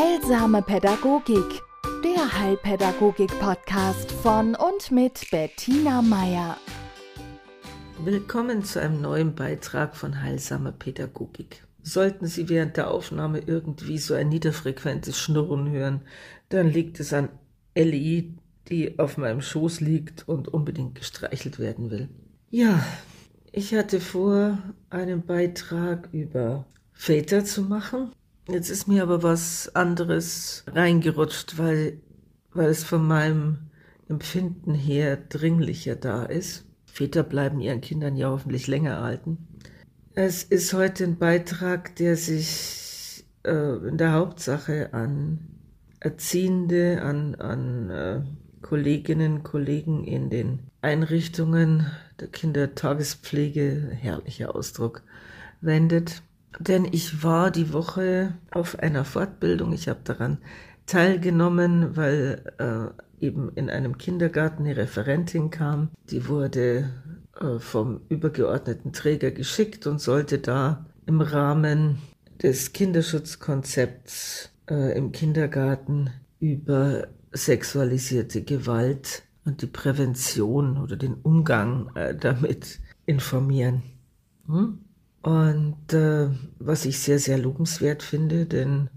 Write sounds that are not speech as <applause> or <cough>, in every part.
Heilsame Pädagogik, der Heilpädagogik-Podcast von und mit Bettina Meier. Willkommen zu einem neuen Beitrag von Heilsame Pädagogik. Sollten Sie während der Aufnahme irgendwie so ein niederfrequentes Schnurren hören, dann liegt es an Ellie, die auf meinem Schoß liegt und unbedingt gestreichelt werden will. Ja, ich hatte vor, einen Beitrag über Väter zu machen. Jetzt ist mir aber was anderes reingerutscht, weil, weil es von meinem Empfinden her dringlicher da ist. Väter bleiben ihren Kindern ja hoffentlich länger erhalten. Es ist heute ein Beitrag, der sich äh, in der Hauptsache an Erziehende, an, an äh, Kolleginnen, Kollegen in den Einrichtungen der Kindertagespflege, herrlicher Ausdruck, wendet. Denn ich war die Woche auf einer Fortbildung, ich habe daran teilgenommen, weil äh, eben in einem Kindergarten eine Referentin kam, die wurde äh, vom übergeordneten Träger geschickt und sollte da im Rahmen des Kinderschutzkonzepts äh, im Kindergarten über sexualisierte Gewalt und die Prävention oder den Umgang äh, damit informieren. Hm? Und äh, was ich sehr, sehr lobenswert finde, denn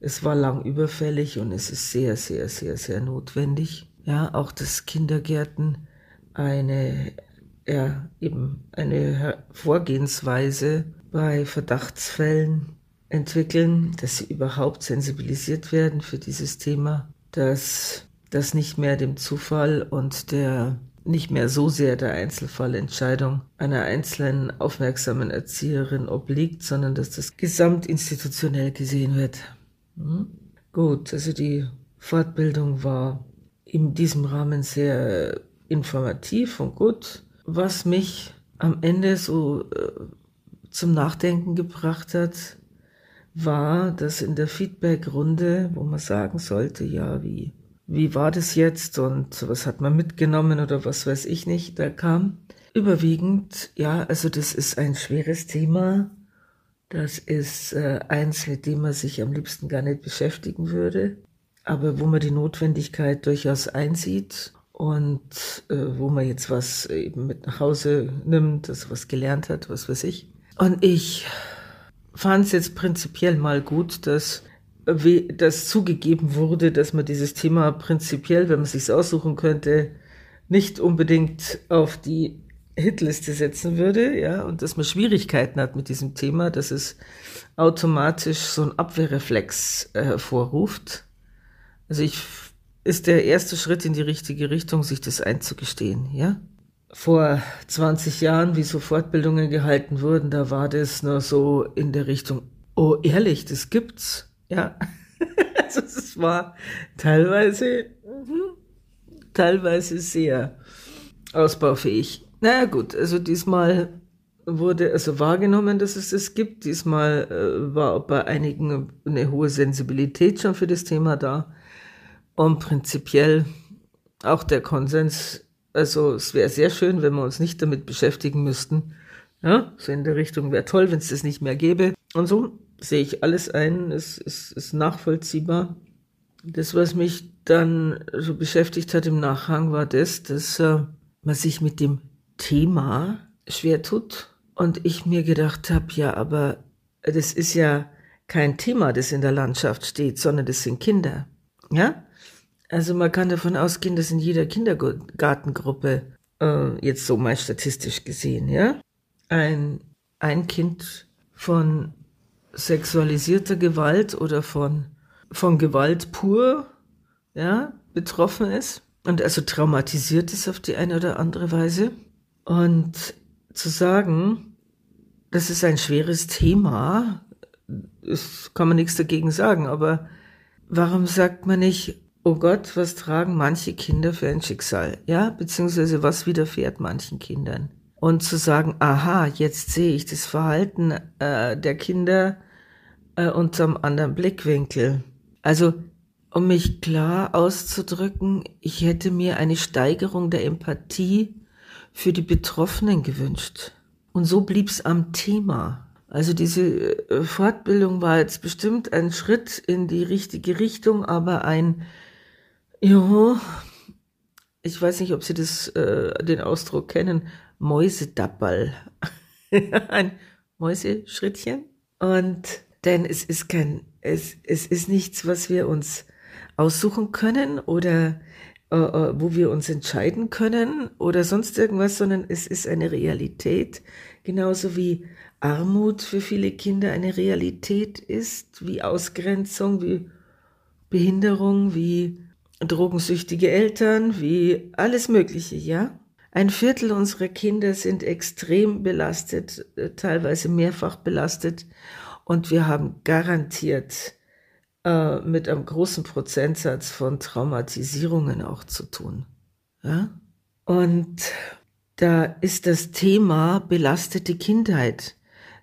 es war lang überfällig und es ist sehr, sehr, sehr, sehr notwendig. Ja, auch dass Kindergärten eine, ja, eben eine Vorgehensweise bei Verdachtsfällen entwickeln, dass sie überhaupt sensibilisiert werden für dieses Thema dass das nicht mehr dem Zufall und der nicht mehr so sehr der Einzelfallentscheidung einer einzelnen aufmerksamen Erzieherin obliegt, sondern dass das gesamtinstitutionell gesehen wird. Hm? Gut, also die Fortbildung war in diesem Rahmen sehr informativ und gut. Was mich am Ende so äh, zum Nachdenken gebracht hat, war, dass in der Feedback-Runde, wo man sagen sollte, ja, wie, wie war das jetzt und was hat man mitgenommen oder was weiß ich nicht, da kam überwiegend, ja, also das ist ein schweres Thema. Das ist äh, eins, mit dem man sich am liebsten gar nicht beschäftigen würde, aber wo man die Notwendigkeit durchaus einsieht und äh, wo man jetzt was eben mit nach Hause nimmt, also was gelernt hat, was weiß ich. Und ich fand es jetzt prinzipiell mal gut, dass das zugegeben wurde, dass man dieses Thema prinzipiell, wenn man sich aussuchen könnte, nicht unbedingt auf die Hitliste setzen würde, ja, und dass man Schwierigkeiten hat mit diesem Thema, dass es automatisch so ein Abwehrreflex äh, hervorruft. Also ich ist der erste Schritt in die richtige Richtung, sich das einzugestehen, ja vor 20 Jahren, wie so Fortbildungen gehalten wurden, da war das nur so in der Richtung, oh ehrlich, das gibt's. Ja. <laughs> also es war teilweise, teilweise sehr ausbaufähig. Naja gut, also diesmal wurde also wahrgenommen, dass es das gibt. Diesmal äh, war bei einigen eine hohe Sensibilität schon für das Thema da. Und prinzipiell auch der Konsens also es wäre sehr schön, wenn wir uns nicht damit beschäftigen müssten. Ja, so in der Richtung wäre toll, wenn es das nicht mehr gäbe. Und so sehe ich alles ein, es ist, ist nachvollziehbar. Das, was mich dann so beschäftigt hat im Nachhang, war das, dass äh, man sich mit dem Thema schwer tut. Und ich mir gedacht habe, ja, aber das ist ja kein Thema, das in der Landschaft steht, sondern das sind Kinder. Ja? Also man kann davon ausgehen, dass in jeder Kindergartengruppe, äh, jetzt so mal statistisch gesehen, ja, ein, ein Kind von sexualisierter Gewalt oder von, von Gewalt pur, ja, betroffen ist und also traumatisiert ist auf die eine oder andere Weise. Und zu sagen, das ist ein schweres Thema, ist, kann man nichts dagegen sagen, aber warum sagt man nicht, oh Gott, was tragen manche Kinder für ein Schicksal, ja, beziehungsweise was widerfährt manchen Kindern. Und zu sagen, aha, jetzt sehe ich das Verhalten äh, der Kinder äh, unter einem anderen Blickwinkel. Also, um mich klar auszudrücken, ich hätte mir eine Steigerung der Empathie für die Betroffenen gewünscht. Und so blieb's am Thema. Also diese äh, Fortbildung war jetzt bestimmt ein Schritt in die richtige Richtung, aber ein, ja, ich weiß nicht, ob Sie das, äh, den Ausdruck kennen, Mäusedappel. <laughs> ein Mäuseschrittchen. Und denn es ist kein, es, es ist nichts, was wir uns aussuchen können oder äh, äh, wo wir uns entscheiden können oder sonst irgendwas, sondern es ist eine Realität, genauso wie Armut für viele Kinder eine Realität ist, wie Ausgrenzung, wie Behinderung, wie drogensüchtige Eltern, wie alles Mögliche, ja? Ein Viertel unserer Kinder sind extrem belastet, äh, teilweise mehrfach belastet und wir haben garantiert äh, mit einem großen Prozentsatz von Traumatisierungen auch zu tun. Ja? Und da ist das Thema belastete Kindheit.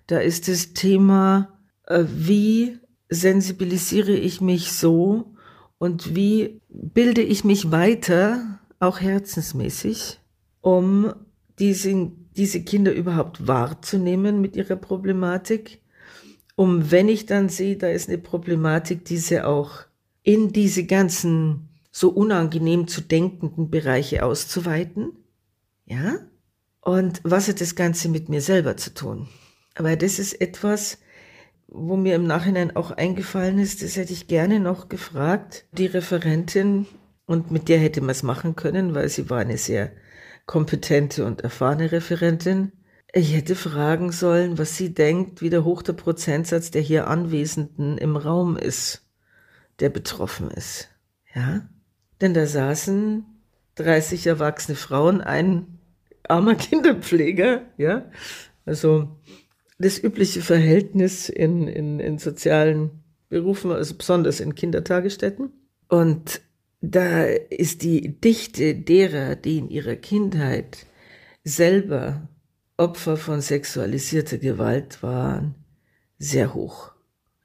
Da ist das Thema, äh, wie sensibilisiere ich mich so und wie bilde ich mich weiter, auch herzensmäßig, um diese, diese Kinder überhaupt wahrzunehmen mit ihrer Problematik um wenn ich dann sehe, da ist eine Problematik, diese auch in diese ganzen so unangenehm zu denkenden Bereiche auszuweiten. Ja? Und was hat das Ganze mit mir selber zu tun? Aber das ist etwas, wo mir im Nachhinein auch eingefallen ist, das hätte ich gerne noch gefragt, die Referentin, und mit der hätte man es machen können, weil sie war eine sehr kompetente und erfahrene Referentin. Ich hätte fragen sollen, was sie denkt, wie der hoch der Prozentsatz der hier Anwesenden im Raum ist, der betroffen ist. Ja? Denn da saßen 30 erwachsene Frauen, ein armer <laughs> Kinderpfleger, ja? Also, das übliche Verhältnis in, in, in sozialen Berufen, also besonders in Kindertagesstätten. Und da ist die Dichte derer, die in ihrer Kindheit selber Opfer von sexualisierter Gewalt waren sehr hoch.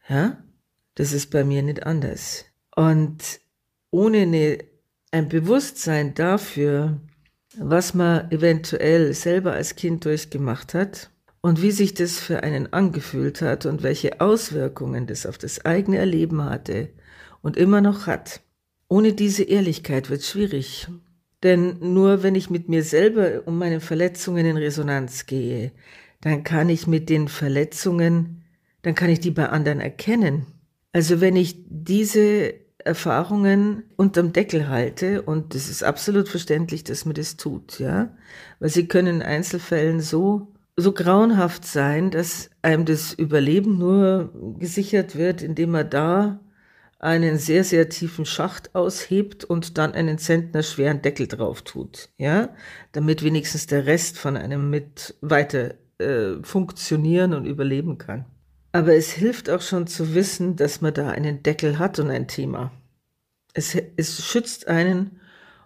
Ja? Das ist bei mir nicht anders. Und ohne eine, ein Bewusstsein dafür, was man eventuell selber als Kind durchgemacht hat und wie sich das für einen angefühlt hat und welche Auswirkungen das auf das eigene Erleben hatte und immer noch hat. Ohne diese Ehrlichkeit wird es schwierig. Denn nur wenn ich mit mir selber um meine Verletzungen in Resonanz gehe, dann kann ich mit den Verletzungen, dann kann ich die bei anderen erkennen. Also wenn ich diese Erfahrungen unterm Deckel halte, und es ist absolut verständlich, dass man das tut, ja, weil sie können in Einzelfällen so, so grauenhaft sein, dass einem das Überleben nur gesichert wird, indem man da einen sehr, sehr tiefen Schacht aushebt und dann einen Zentner schweren Deckel drauf tut, ja, damit wenigstens der Rest von einem mit weiter äh, funktionieren und überleben kann. Aber es hilft auch schon zu wissen, dass man da einen Deckel hat und ein Thema. Es, es schützt einen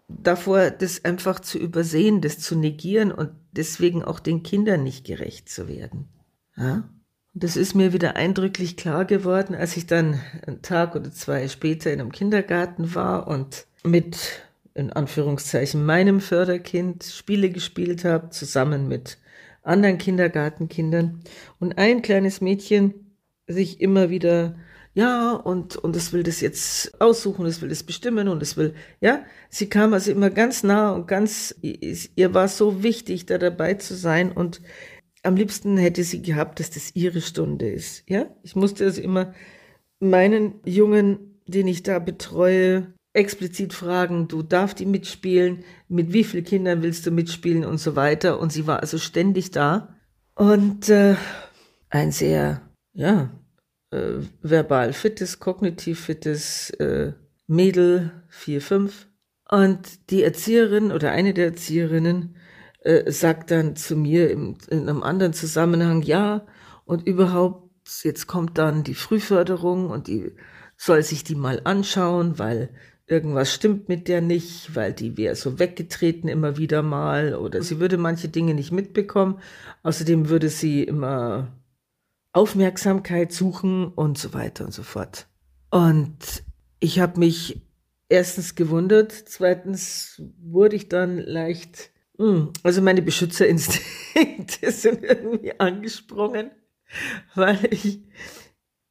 davor, das einfach zu übersehen, das zu negieren und deswegen auch den Kindern nicht gerecht zu werden. Ja? Und das ist mir wieder eindrücklich klar geworden, als ich dann einen Tag oder zwei später in einem Kindergarten war und mit, in Anführungszeichen, meinem Förderkind Spiele gespielt habe, zusammen mit anderen Kindergartenkindern. Und ein kleines Mädchen sich immer wieder, ja, und, und es will das jetzt aussuchen, es will das bestimmen und es will, ja, sie kam also immer ganz nah und ganz, ihr war so wichtig, da dabei zu sein und am liebsten hätte sie gehabt, dass das ihre Stunde ist. Ja, ich musste also immer meinen Jungen, den ich da betreue, explizit fragen, du darfst die mitspielen, mit wie vielen Kindern willst du mitspielen und so weiter. Und sie war also ständig da. Und äh, ein sehr, ja, äh, verbal fittes, kognitiv fittes äh, Mädel, vier, fünf. Und die Erzieherin oder eine der Erzieherinnen äh, sagt dann zu mir im, in einem anderen Zusammenhang, ja, und überhaupt, jetzt kommt dann die Frühförderung und die soll sich die mal anschauen, weil irgendwas stimmt mit der nicht, weil die wäre so weggetreten immer wieder mal oder sie würde manche Dinge nicht mitbekommen. Außerdem würde sie immer Aufmerksamkeit suchen und so weiter und so fort. Und ich habe mich erstens gewundert, zweitens wurde ich dann leicht also meine Beschützerinstinkte <laughs> sind irgendwie angesprungen. weil ich,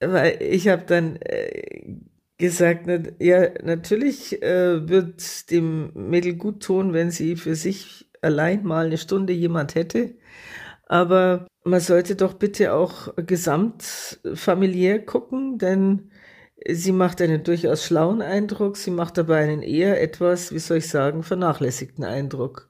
weil ich habe dann äh, gesagt, ja, natürlich äh, wird dem Mädel gut tun, wenn sie für sich allein mal eine Stunde jemand hätte. Aber man sollte doch bitte auch gesamtfamiliär gucken, denn sie macht einen durchaus schlauen Eindruck, sie macht aber einen eher etwas, wie soll ich sagen, vernachlässigten Eindruck.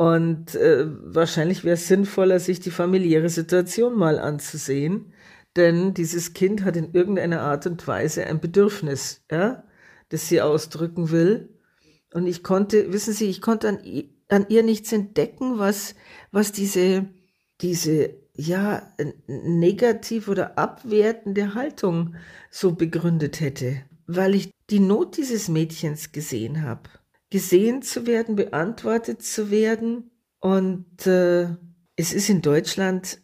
Und äh, wahrscheinlich wäre es sinnvoller, sich die familiäre Situation mal anzusehen, denn dieses Kind hat in irgendeiner Art und Weise ein Bedürfnis, ja, das sie ausdrücken will. Und ich konnte, wissen Sie, ich konnte an, an ihr nichts entdecken, was, was diese, diese, ja, negativ oder abwertende Haltung so begründet hätte, weil ich die Not dieses Mädchens gesehen habe gesehen zu werden, beantwortet zu werden. Und äh, es ist in Deutschland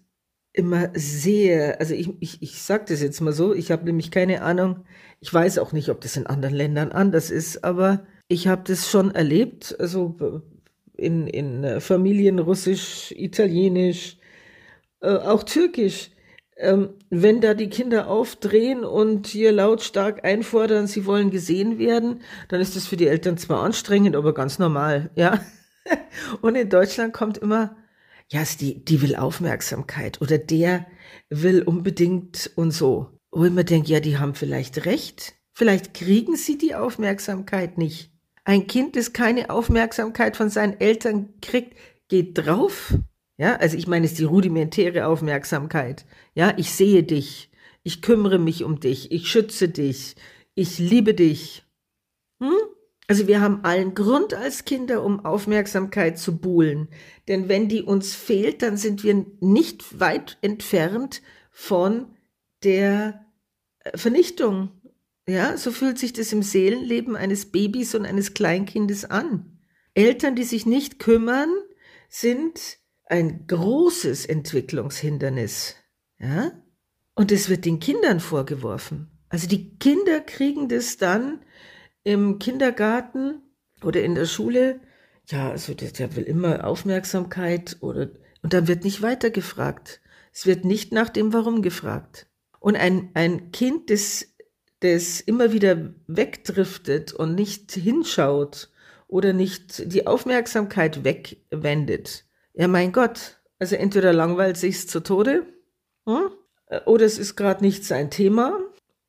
immer sehr, also ich, ich, ich sage das jetzt mal so, ich habe nämlich keine Ahnung, ich weiß auch nicht, ob das in anderen Ländern anders ist, aber ich habe das schon erlebt, also in, in Familien Russisch, Italienisch, äh, auch Türkisch, ähm, wenn da die Kinder aufdrehen und hier lautstark einfordern, sie wollen gesehen werden, dann ist das für die Eltern zwar anstrengend, aber ganz normal, ja. <laughs> Und in Deutschland kommt immer, ja, die, die will Aufmerksamkeit oder der will unbedingt und so. Wo ich mir denke, ja, die haben vielleicht recht. Vielleicht kriegen sie die Aufmerksamkeit nicht. Ein Kind, das keine Aufmerksamkeit von seinen Eltern kriegt, geht drauf, ja, also ich meine, es ist die rudimentäre Aufmerksamkeit. Ja, ich sehe dich, ich kümmere mich um dich, ich schütze dich, ich liebe dich. Hm? Also wir haben allen Grund als Kinder, um Aufmerksamkeit zu buhlen. Denn wenn die uns fehlt, dann sind wir nicht weit entfernt von der äh, Vernichtung. Ja, so fühlt sich das im Seelenleben eines Babys und eines Kleinkindes an. Eltern, die sich nicht kümmern, sind ein großes Entwicklungshindernis. Ja? Und es wird den Kindern vorgeworfen. Also die Kinder kriegen das dann im Kindergarten oder in der Schule. Ja, also der, will immer Aufmerksamkeit oder, und dann wird nicht weiter gefragt. Es wird nicht nach dem Warum gefragt. Und ein, ein Kind, das, das immer wieder wegdriftet und nicht hinschaut oder nicht die Aufmerksamkeit wegwendet, ja, mein Gott. Also entweder langweilt sich's zu Tode, hm? oder es ist gerade nicht sein Thema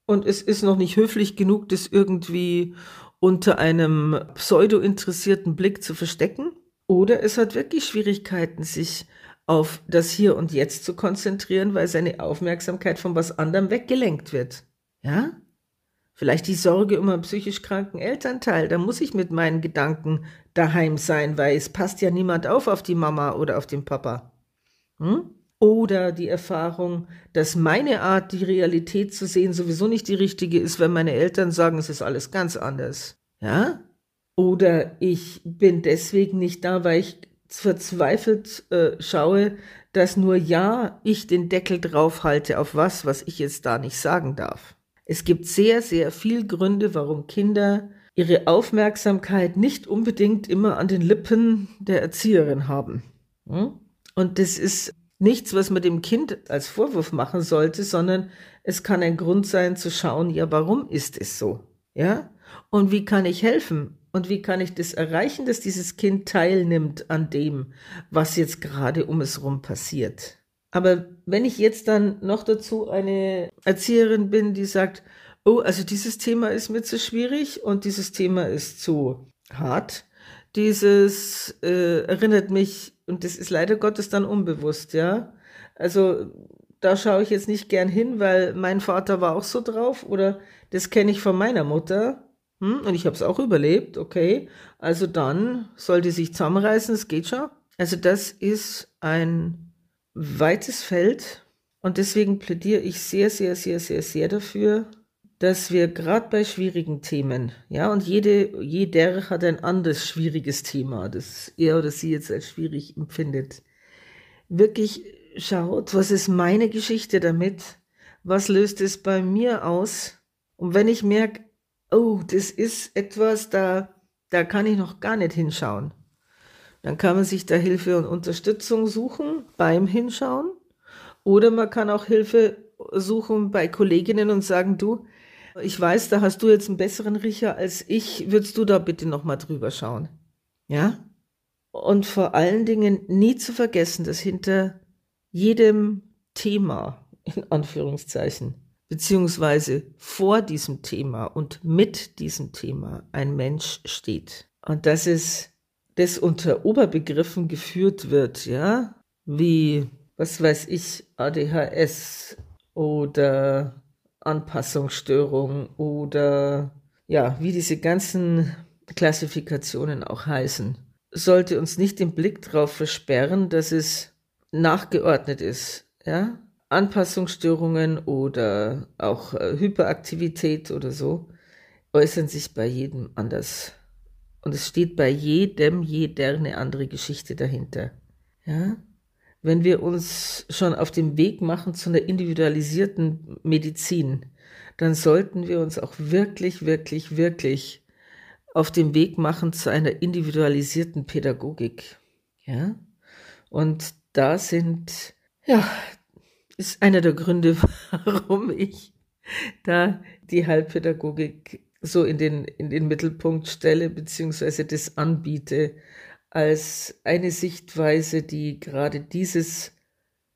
und es ist noch nicht höflich genug, das irgendwie unter einem pseudo-interessierten Blick zu verstecken. Oder es hat wirklich Schwierigkeiten, sich auf das Hier und Jetzt zu konzentrieren, weil seine Aufmerksamkeit von was anderem weggelenkt wird. Ja? Vielleicht die Sorge um einen psychisch kranken Elternteil. Da muss ich mit meinen Gedanken daheim sein, weil es passt ja niemand auf auf die Mama oder auf den Papa. Hm? Oder die Erfahrung, dass meine Art, die Realität zu sehen, sowieso nicht die richtige ist, wenn meine Eltern sagen, es ist alles ganz anders. Ja? Oder ich bin deswegen nicht da, weil ich verzweifelt äh, schaue, dass nur ja ich den Deckel drauf halte auf was, was ich jetzt da nicht sagen darf. Es gibt sehr, sehr viel Gründe, warum Kinder ihre Aufmerksamkeit nicht unbedingt immer an den Lippen der Erzieherin haben. Hm? Und das ist nichts, was man dem Kind als Vorwurf machen sollte, sondern es kann ein Grund sein zu schauen, ja, warum ist es so? Ja? Und wie kann ich helfen? Und wie kann ich das erreichen, dass dieses Kind teilnimmt an dem, was jetzt gerade um es rum passiert? Aber wenn ich jetzt dann noch dazu eine Erzieherin bin, die sagt, oh, also dieses Thema ist mir zu schwierig und dieses Thema ist zu hart, dieses äh, erinnert mich, und das ist leider Gottes dann unbewusst, ja. Also da schaue ich jetzt nicht gern hin, weil mein Vater war auch so drauf oder das kenne ich von meiner Mutter. Hm, und ich habe es auch überlebt, okay. Also dann soll die sich zusammenreißen, es geht schon. Also das ist ein weites Feld. Und deswegen plädiere ich sehr, sehr, sehr, sehr, sehr dafür, dass wir gerade bei schwierigen Themen, ja, und jede, jeder hat ein anderes schwieriges Thema, das er oder sie jetzt als schwierig empfindet, wirklich schaut, was ist meine Geschichte damit, was löst es bei mir aus, und wenn ich merke, oh, das ist etwas, da, da kann ich noch gar nicht hinschauen, dann kann man sich da Hilfe und Unterstützung suchen beim Hinschauen. Oder man kann auch Hilfe suchen bei Kolleginnen und sagen, du, ich weiß, da hast du jetzt einen besseren Riecher als ich, würdest du da bitte nochmal drüber schauen? Ja? Und vor allen Dingen nie zu vergessen, dass hinter jedem Thema, in Anführungszeichen, beziehungsweise vor diesem Thema und mit diesem Thema ein Mensch steht. Und dass es das unter Oberbegriffen geführt wird, ja, wie, was weiß ich, ADHS oder Anpassungsstörung oder ja, wie diese ganzen Klassifikationen auch heißen, sollte uns nicht den Blick darauf versperren, dass es nachgeordnet ist, ja, Anpassungsstörungen oder auch äh, Hyperaktivität oder so äußern sich bei jedem anders. Und es steht bei jedem, jeder eine andere Geschichte dahinter. Ja? Wenn wir uns schon auf dem Weg machen zu einer individualisierten Medizin, dann sollten wir uns auch wirklich, wirklich, wirklich auf dem Weg machen zu einer individualisierten Pädagogik. Ja? Und da sind, ja, ist einer der Gründe, <laughs> warum ich da die Heilpädagogik so in den, in den Mittelpunkt stelle, beziehungsweise das anbiete, als eine Sichtweise, die gerade dieses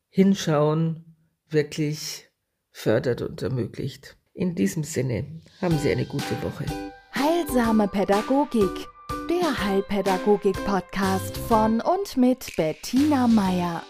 Hinschauen wirklich fördert und ermöglicht. In diesem Sinne haben Sie eine gute Woche. Heilsame Pädagogik, der Heilpädagogik-Podcast von und mit Bettina Meier.